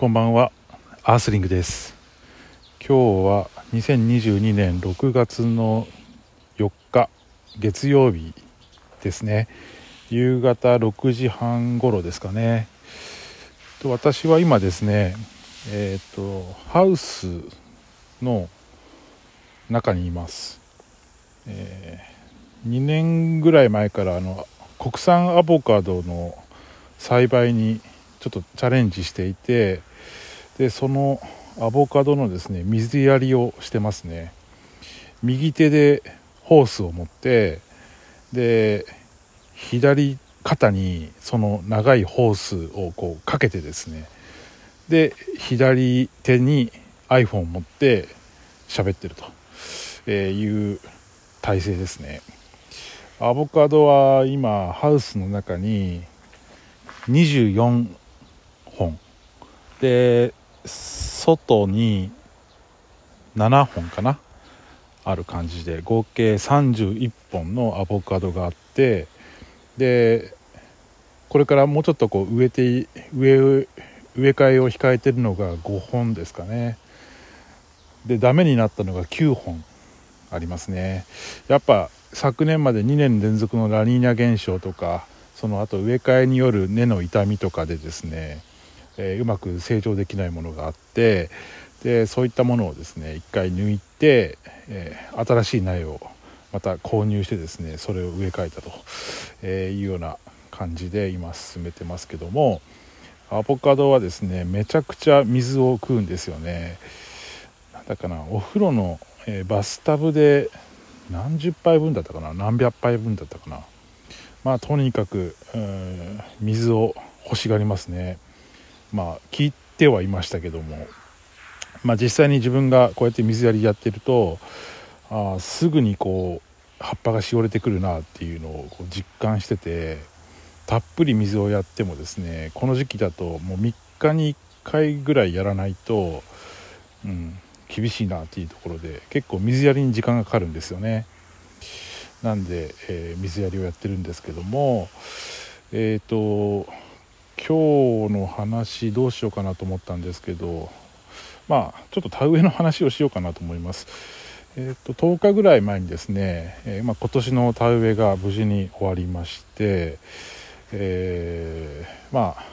こんばんは。アースリングです。今日は2022年6月の4日月曜日ですね。夕方6時半頃ですかね。と私は今ですねえっ、とハウスの中にいます、えー、2年ぐらい前からあの国産アボカドの栽培にちょっとチャレンジしていてでそのアボカドのですね水やりをしてますね。右手でホースを持ってで左肩にその長いホースをこうかけてですね。で左手に iPhone を持って喋ってるという体勢ですね。アボカドは今ハウスの中に24本。で外に7本かな？ある感じで。合計31本のアボカドがあってでこれからもうちょっとこう植えて植え植え替えを控えてるのが5本ですかね。でダメになったのが9本ありますね。やっぱ昨年まで2年連続のラニーニャ現象とかその後植え替えによる根の痛みとかでですねえー、うまく成長できないものがあってでそういったものをですね一回抜いて、えー、新しい苗をまた購入してですねそれを植え替えたと、えいうような感じで今進めてますけどもアボカドはですねめちゃくちゃ水を食うんですよね。なんだかなお風呂の、えー、バスタブで何十杯分だったかな何百杯分だったかな。まあとにかく水を欲しがりますね。まあ聞いてはいましたけども、まあ、実際に自分がこうやって水やりやってるとあすぐにこう葉っぱがしおれてくるなっていうのをこう実感しててたっぷり水をやってもですねこの時期だともう3日に1回ぐらいやらないと、うん、厳しいなっていうところで結構水やりに時間がかかるんですよね。なんで、えー、水やりをやってるんですけどもえっ、ー、と今日の話どうしようかなと思ったんですけどまあちょっと田植えの話をしようかなと思います。えーと、10日ぐらい前にですね、えー、まあ、今年の田植えが無事に終わりまして、えー、まあ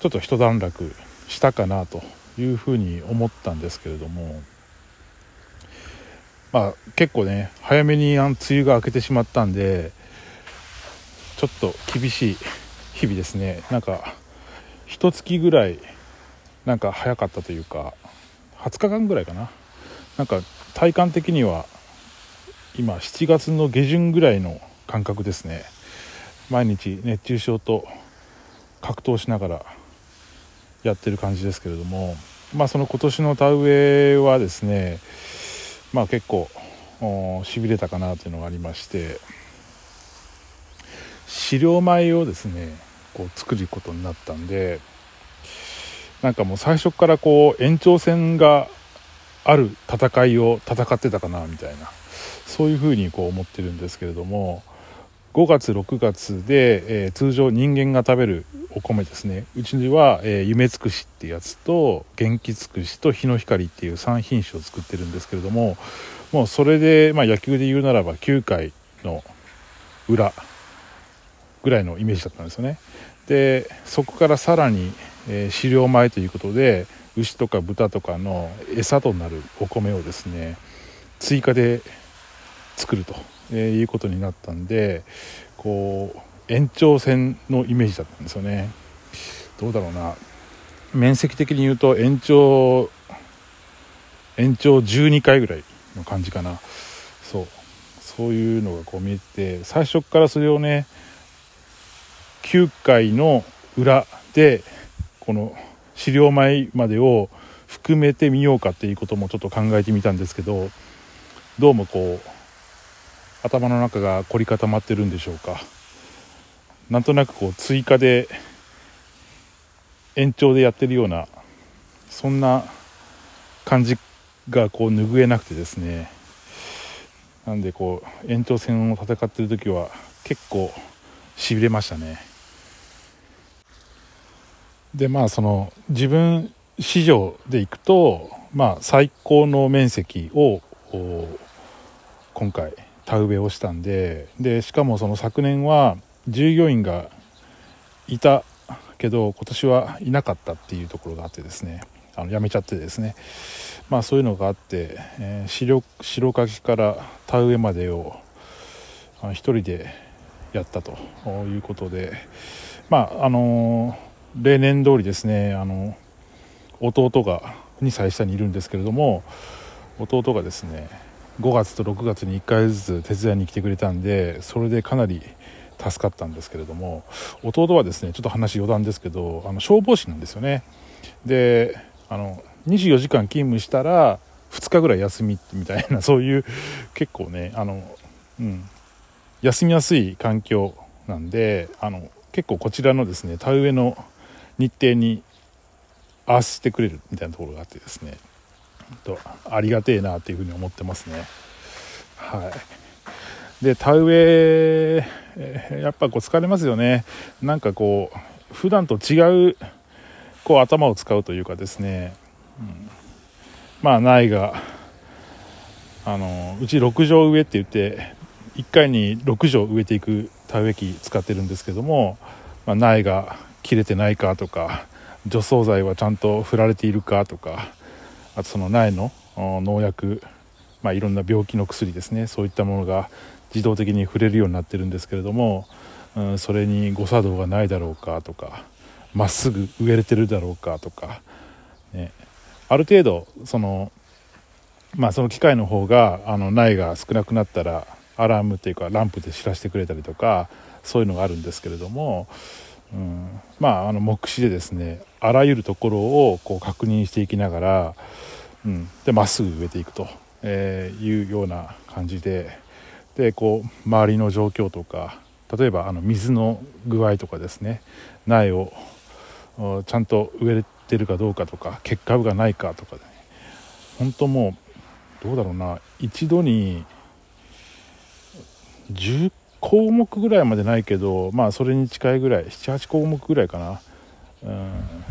ちょっと一段落したかなというふうに思ったんですけれどもまあ結構ね早めに梅雨が明けてしまったんでちょっと厳しい日々ですね。なんか一月ぐらいなんか早かったというか20日間ぐらいかな。なんか体感的には今7月の下旬ぐらいの感覚ですね。毎日熱中症と格闘しながらやってる感じですけれどもまあその今年の田植えはですねまあ結構しびれたかなというのがありまして飼料米をですねこう作ることになったんでなんかもう最初からこう延長戦がある戦いを戦ってたかなみたいなそういうふうにこう思ってるんですけれども5月6月で、えー、通常人間が食べるお米ですね。うちには、えー、夢つくしってやつと元気つくしと日の光っていう3品種を作ってるんですけれどももうそれで、まあ、野球で言うならば9回の裏ぐらいのイメージだったんですよね。でそこからさらに、えー、飼料米ということで牛とか豚とかの餌となるお米をですね追加で作ると、えいうことになったんでこう延長線のイメージだったんですよね。どうだろうな。面積的に言うと延長延長12回ぐらいの感じかな。そう。そういうのがこう見えて最初からそれをね9回の裏でこの資料米までを含めてみようかっていうこともちょっと考えてみたんですけどどうもこう頭の中が凝り固まってるんでしょうか。なんとなくこう追加で延長でやってるようなそんな感じがこう拭えなくてですね。なんでこう延長戦を戦ってる時は結構しびれましたね。でまあその自分市場でいくとまあ最高の面積を今回田植えをしたんででしかもその昨年は従業員がいたけど今年はいなかったっていうところがあってですね。あの辞めちゃってですね。まあそういうのがあって、えー、白白柿から田植えまでを一人でやったということでまああのー、例年通りですねあの弟が2歳下にいるんですけれども弟がですね5月と6月に1回ずつ手伝いに来てくれたんでそれでかなり助かったんですけれども弟はですねちょっと話余談ですけどあの消防士なんですよね。であの24時間勤務したら2日ぐらい休みみたいなそういう結構ねあの、うん、休みやすい環境なんであの結構こちらのですね田植えの日程に合わせてくれるみたいなところがあってですね。とありがてえなっていうふうに思ってますね。はい。で田植えやっぱこう疲れますよね。なんかこう普段と違うこう頭を使うというかですね、うん、まあ苗があのうち6畳植えって言って1回に6畳植えていく田植え機使ってるんですけども、まあ、苗が切れてないかとか除草剤はちゃんと振られているかとかあとその苗の農薬、まあ、いろんな病気の薬ですね。そういったものが自動的に触れるようになってるんですけれども、うん、それに誤作動がないだろうかとかまっすぐ植えれてるだろうかとか、ね、ある程度その,、まあ、その機械の方があの苗が少なくなったらアラームっていうかランプで知らせてくれたりとかそういうのがあるんですけれども、うん、まああの目視でですねあらゆるところをこう確認していきながらうん、でまっすぐ植えていくと、えー、いうような感じででこう周りの状況とか例えばあの水の具合とかですね苗をちゃんと植えてるかどうかとか結果がないかとか、ね、本当もうどうだろうな一度に10項目ぐらいまでないけどまあそれに近いぐらい78項目ぐらいかな。うん、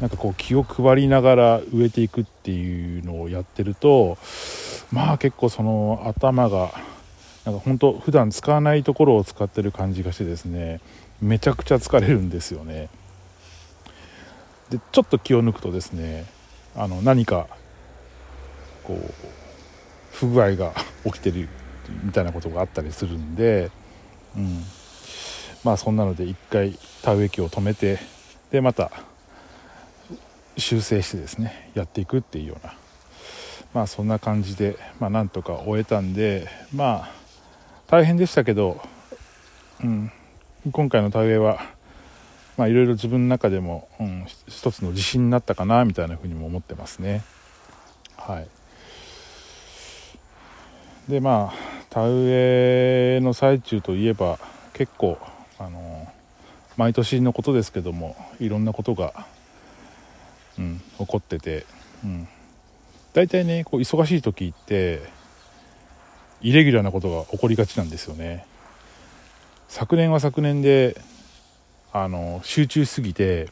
なんかこう気を配りながら植えていくっていうのをやってるとまあ結構その頭がなんか本当普段使わないところを使ってる感じがしてですねめちゃくちゃ疲れるんですよね。でちょっと気を抜くとですねあの何かこう不具合が起きてるみたいなことがあったりするんで、うん、まあそんなので一回田植え機を止めてでまた修正してですねやっていくっていうような。まあそんな感じで、まあ、なんとか終えたんでまあ大変でしたけど、うん、今回の田植えはまあいろいろ自分の中でも、うん、一つの自信になったかなみたいなふうにも思ってますね。はい。でまあ田植えの最中といえば結構あの毎年のことですけどもいろんなことがうん、起こってて、うん、大体ねこう忙しい時ってイレギュラーなことが起こりがちなんですよね。昨年は昨年であの集中しすぎて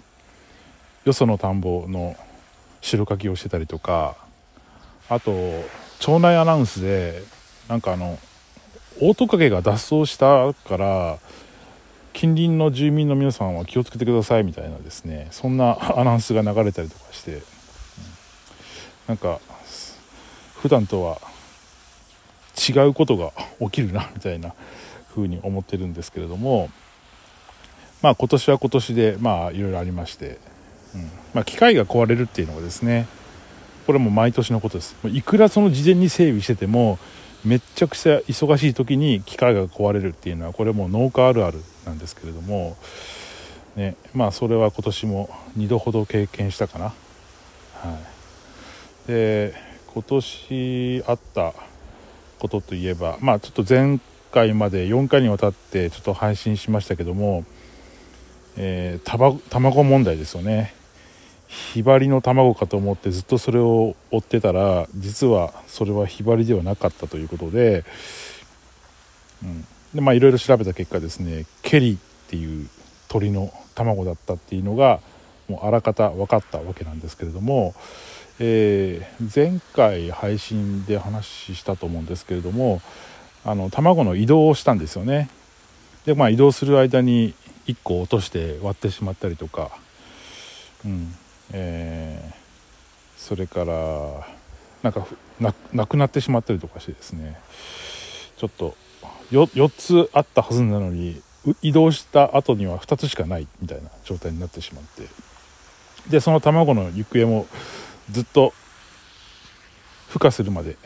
よその田んぼの白かきをしてたりとかあと町内アナウンスでなんかあのオオトカゲが脱走したから近隣の住民の皆さんは気をつけてくださいみたいなですねそんな アナウンスが流れたりとかして、うん、なんか普段とは違うことが起きるなみたいな風に思ってるんですけれどもまあ今年は今年でまあいろいろありまして、うん。まあ、機械が壊れるっていうのがですねこれも毎年のことです。いくらその事前に整備しててもめっちゃくちゃ忙しい時に機械が壊れるっていうのはこれも農家あるあるなんですけれども、ね、まあそれは今年も2度ほど経験したかな。はい、で今年あったことといえばまあちょっと前回まで4回にわたってちょっと配信しましたけども、えー、卵問題ですよね。ひばりの卵かと思ってずっとそれを追ってたら実はそれはひばりではなかったということで,、うん、でまあいろいろ調べた結果ですねケリっていう鳥の卵だったっていうのがもうあらかた分かったわけなんですけれども、えー、前回配信で話したと思うんですけれどもあの卵の移動をしたんですよね。でまあ移動する間に1個落として割ってしまったりとかうん。えー、それからなんかなくなってしまったりとかしてですね。ちょっと 4, 4つあったはずなのに移動した後には2つしかないみたいな状態になってしまって。でその卵の行方もずっと孵化するまで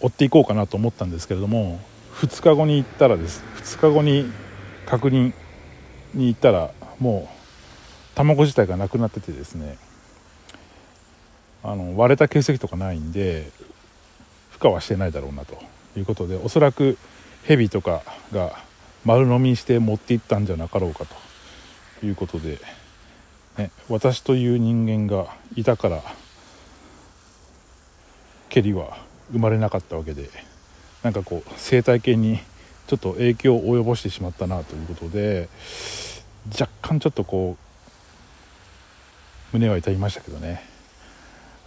追っていこうかなと思ったんですけれども2日後に行ったらです。2日後に確認に行ったらもう卵自体がなくなっててですねあの割れた形跡とかないんで孵化はしてないだろうなということでおそらくヘビとかが丸飲みして持っていったんじゃなかろうかということで、ね、私という人間がいたからケリは生まれなかったわけでなんかこう生態系にちょっと影響を及ぼしてしまったなということで若干ちょっとこう胸は痛みましたけどね。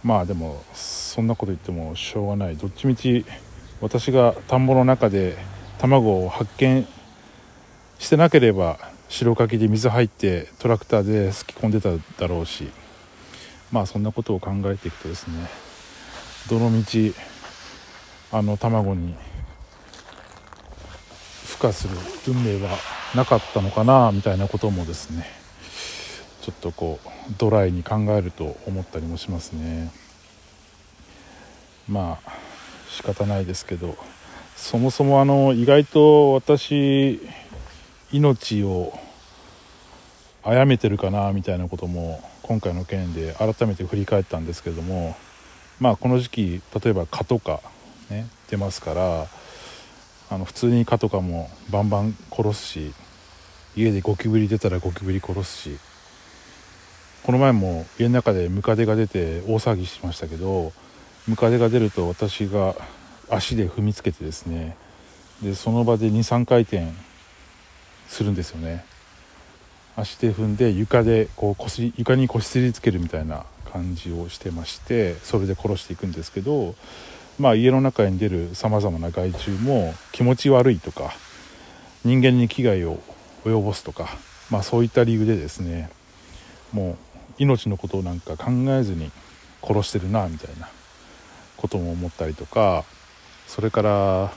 まあでもそんなこと言ってもしょうがない。どっちみち私が田んぼの中で卵を発見してなければ白かきで水入ってトラクターで突き込んでただろうし。まあそんなことを考えていくとですねどのみちあの卵に孵化する運命はなかったのかなみたいなこともですねちょっとこうドライに考えると思ったりもしますね。まあ仕方ないですけどそもそもあの意外と私命を殺めてるかなみたいなことも今回の件で改めて振り返ったんですけどもまあこの時期例えば蚊とかね出ますからあの普通に蚊とかもバンバン殺すし家でゴキブリ出たらゴキブリ殺すしこの前も家の中でムカデが出て大騒ぎしましたけどムカデが出ると私が足で踏みつけてですねでその場で23回転するんですよね。足で踏んで床でこう腰床にこすりつけるみたいな感じをしてましてそれで殺していくんですけどまあ家の中に出るさまざまな害虫も気持ち悪いとか人間に危害を及ぼすとかまあそういった理由でですねもう命のことをなんか考えずに殺してるなみたいなことも思ったりとかそれから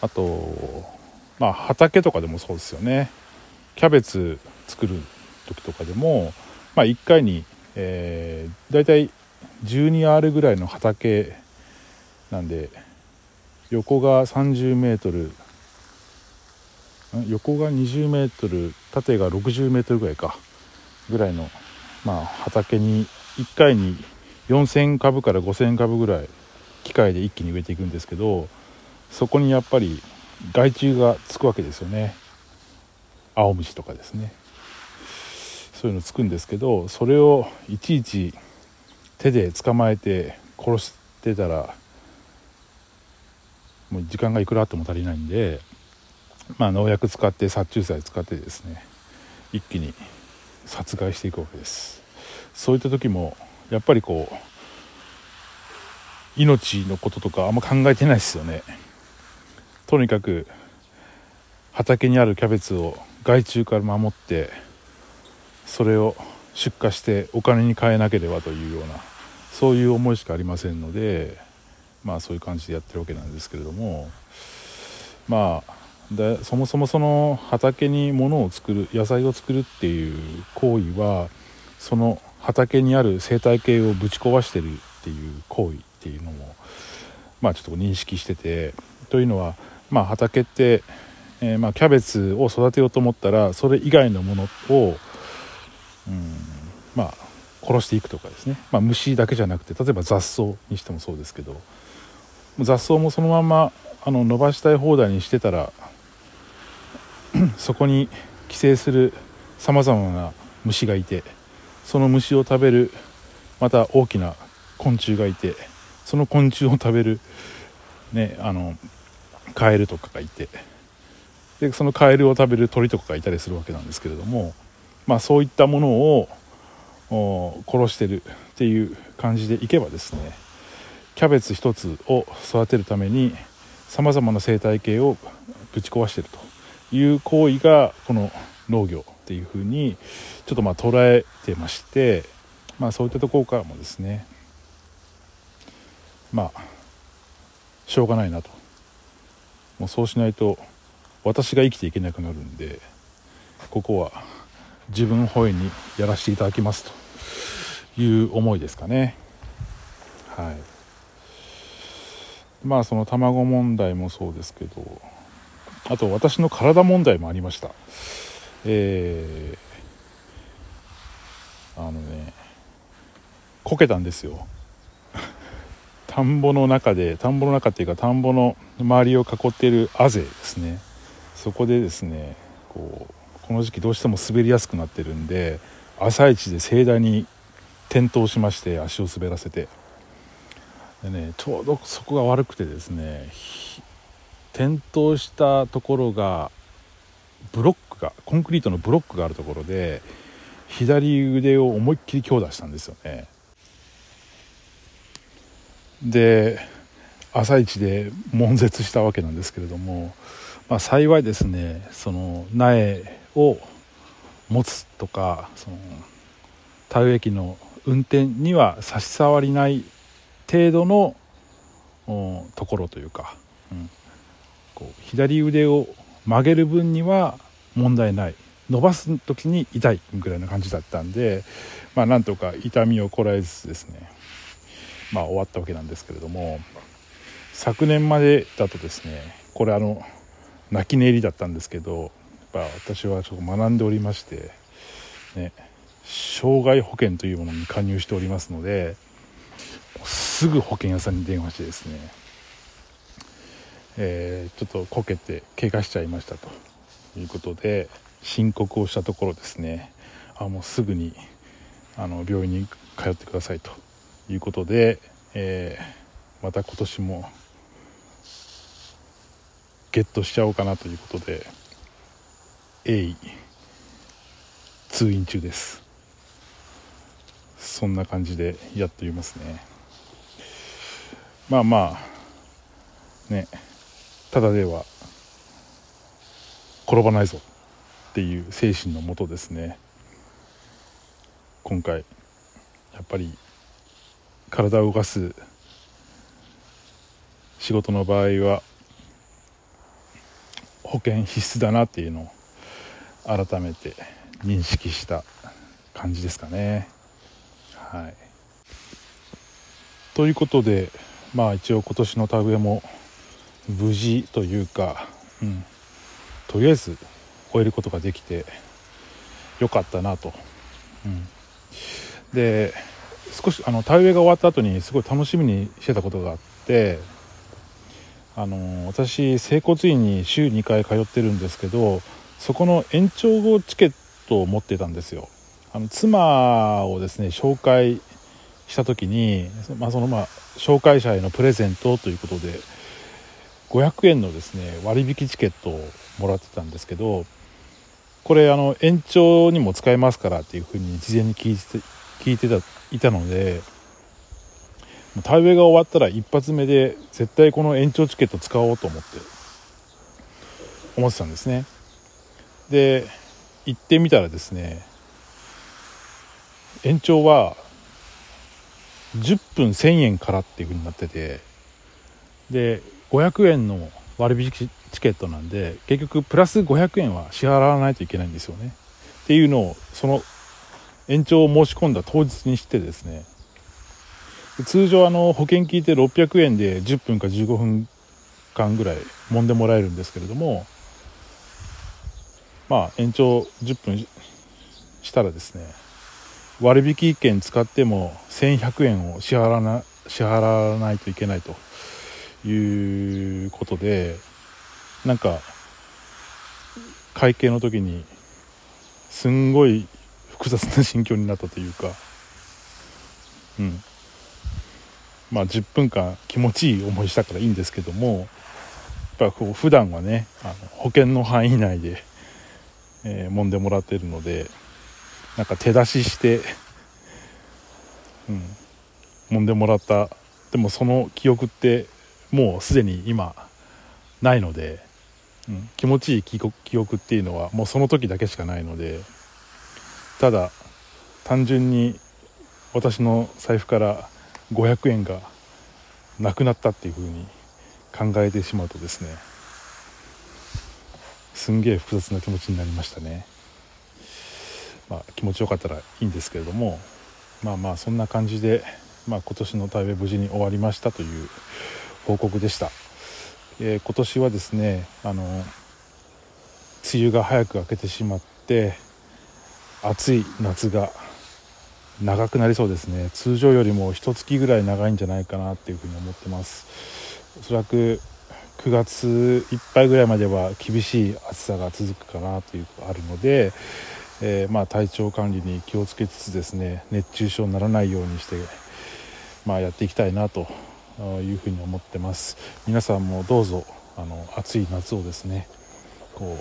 あとまあ畑とかでもそうですよね。キャベツ作る時とかでも、まあ、1回に、えー、大体 12R ぐらいの畑なんで横が30メートル横が20メートル縦が60メートルぐらいかぐらいの、まあ、畑に1回に4000株から5000株ぐらい機械で一気に植えていくんですけどそこにやっぱり害虫がつくわけですよね。青虫とかですね。そういうのつくんですけどそれをいちいち手で捕まえて殺してたらもう時間がいくらあっても足りないんで、まあ、農薬使って殺虫剤使ってですね一気に殺害していくわけです。そういった時もやっぱりこう命のこととかあんま考えてないですよね。とにかく畑にあるキャベツを害虫から守ってそれを出荷してお金に換えなければというようなそういう思いしかありませんのでまあそういう感じでやってるわけなんですけれどもまあでそもそもその畑に物を作る野菜を作るっていう行為はその畑にある生態系をぶち壊してるっていう行為っていうのもまあちょっと認識しててというのはまあ、畑って、えー、まあ、キャベツを育てようと思ったらそれ以外のものを、うん、まあ殺していくとかですね、まあ、虫だけじゃなくて例えば雑草にしてもそうですけど雑草もそのままあの伸ばしたい放題にしてたら そこに寄生するさまざまな虫がいてその虫を食べるまた大きな昆虫がいてその昆虫を食べる、ね、あのカエルとかがいてでそのカエルを食べる鳥とかがいたりするわけなんですけれどもまあ、そういったものを殺してるっていう感じでいけばですねキャベツ一つを育てるためにさまざまな生態系をぶち壊してると。いう行為がこの農業っていうふうにちょっとまあ捉えてまして、まあ、そういったところからもですねまあしょうがないなと。もうそうしないと私が生きていけなくなるんでここは自分本位にやらせていただきますと。いう思いですかね。はい。まあその卵問題もそうですけどあと私の体問題もありました。えー、あのねこけたんですよ。田んぼの中で田んぼの中っていうか田んぼの周りを囲っているあぜですね。そこでですねこうこの時期どうしても滑りやすくなってるんで朝一で盛大に転倒しまして足を滑らせて。でねちょうどそこが悪くてですね転倒したところがブロックがコンクリートのブロックがあるところで左腕を思いっきり強打したんですよね。で朝一で悶絶したわけなんですけれども、まあ、幸いですねその苗を持つとかその田植え機の運転には差し障りない程度のところというか、うん、こう左腕を曲げる分には問題ない。伸ばす時に痛いぐらいな感じだったんでまあなんとか痛みをこらえずつですね。まあ終わったわけなんですけれども昨年までだとですねこれあの泣き寝入りだったんですけどやっぱ私はちょっと学んでおりましてね障害保険というものに加入しておりますのですぐ保険屋さんに電話してですね、えー、ちょっとこけて怪我しちゃいましたということで申告をしたところですね。あもうすぐにあの病院に通ってくださいということで、えー、また今年もゲットしちゃおうかなということで鋭意通院中です。そんな感じでやっていますね。まあまあね。ただでは転ばないぞ。っていう精神のもとですね。今回やっぱり体を動かす仕事の場合は保険必須だなっていうのを改めて認識した感じですかね。はい、ということでまあ一応今年の田植えも無事というか、うん、とりあえず終えることができてよかったなと。うん、で少しあの田植えが終わった後にすごい楽しみにしてたことがあってあの私整骨院に週2回通ってるんですけどそこの延長後チケットを持ってたんですよ。あの妻をですね紹介した時に、まあ、そのまあ紹介者へのプレゼントということで500円のですね割引チケットをもらってたんですけどこれあの延長にも使えますからっていうふうに事前に聞いて聞いてたいたので田植えが終わったら一発目で絶対この延長チケット使おうと思って思ってたんですね。で行ってみたらですね延長は10分1000円からっていう風になっててで500円の割引チケットなんで結局プラス500円は支払わないといけないんですよね。っていうのをその延長を申し込んだ当日にしてですね。通常あの保険聞いて600円で10分か15分間ぐらい揉んでもらえるんですけれどもまあ延長10分したらですね割引券使っても1100円を支払わな支払わないといけないと。いうことでなんか会計の時にすんごい複雑な心境になったというかうん。まあ10分間気持ちいい思いしたからいいんですけどもやっぱこう普段はねあの保険の範囲内で、えー、揉んでもらってるのでなんか手出ししてうん。揉んでもらった。でもその記憶ってもうすでに今ないので、うん、気持ちいい記憶っていうのはもうその時だけしかないのでただ単純に私の財布から500円がなくなったっていう風に考えてしまうとですねすんげえ複雑な気持ちになりましたね。まあ気持ちよかったらいいんですけれどもまあまあそんな感じで、まあ、今年の大会無事に終わりましたという報告でした、えー、今年はですねあの梅雨が早く明けてしまって暑い夏が長くなりそうですね。通常よりも一月ぐらい長いんじゃないかなっていうふうに思ってます。おそらく9月いっぱいぐらいまでは厳しい暑さが続くかなというあるので、えー、まあ体調管理に気をつけつつですね熱中症にならないようにして、まあ、やっていきたいなというふうに思ってます皆さんもどうぞあの暑い夏をですねこ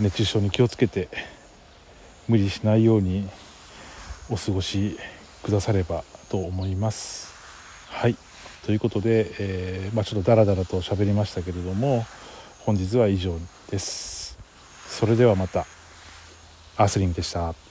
う熱中症に気をつけて無理しないようにお過ごしくださればと思います。はいということで、えー、まあ、ちょっとダラダラと喋りましたけれども本日は以上です。それではまたアースリングでした。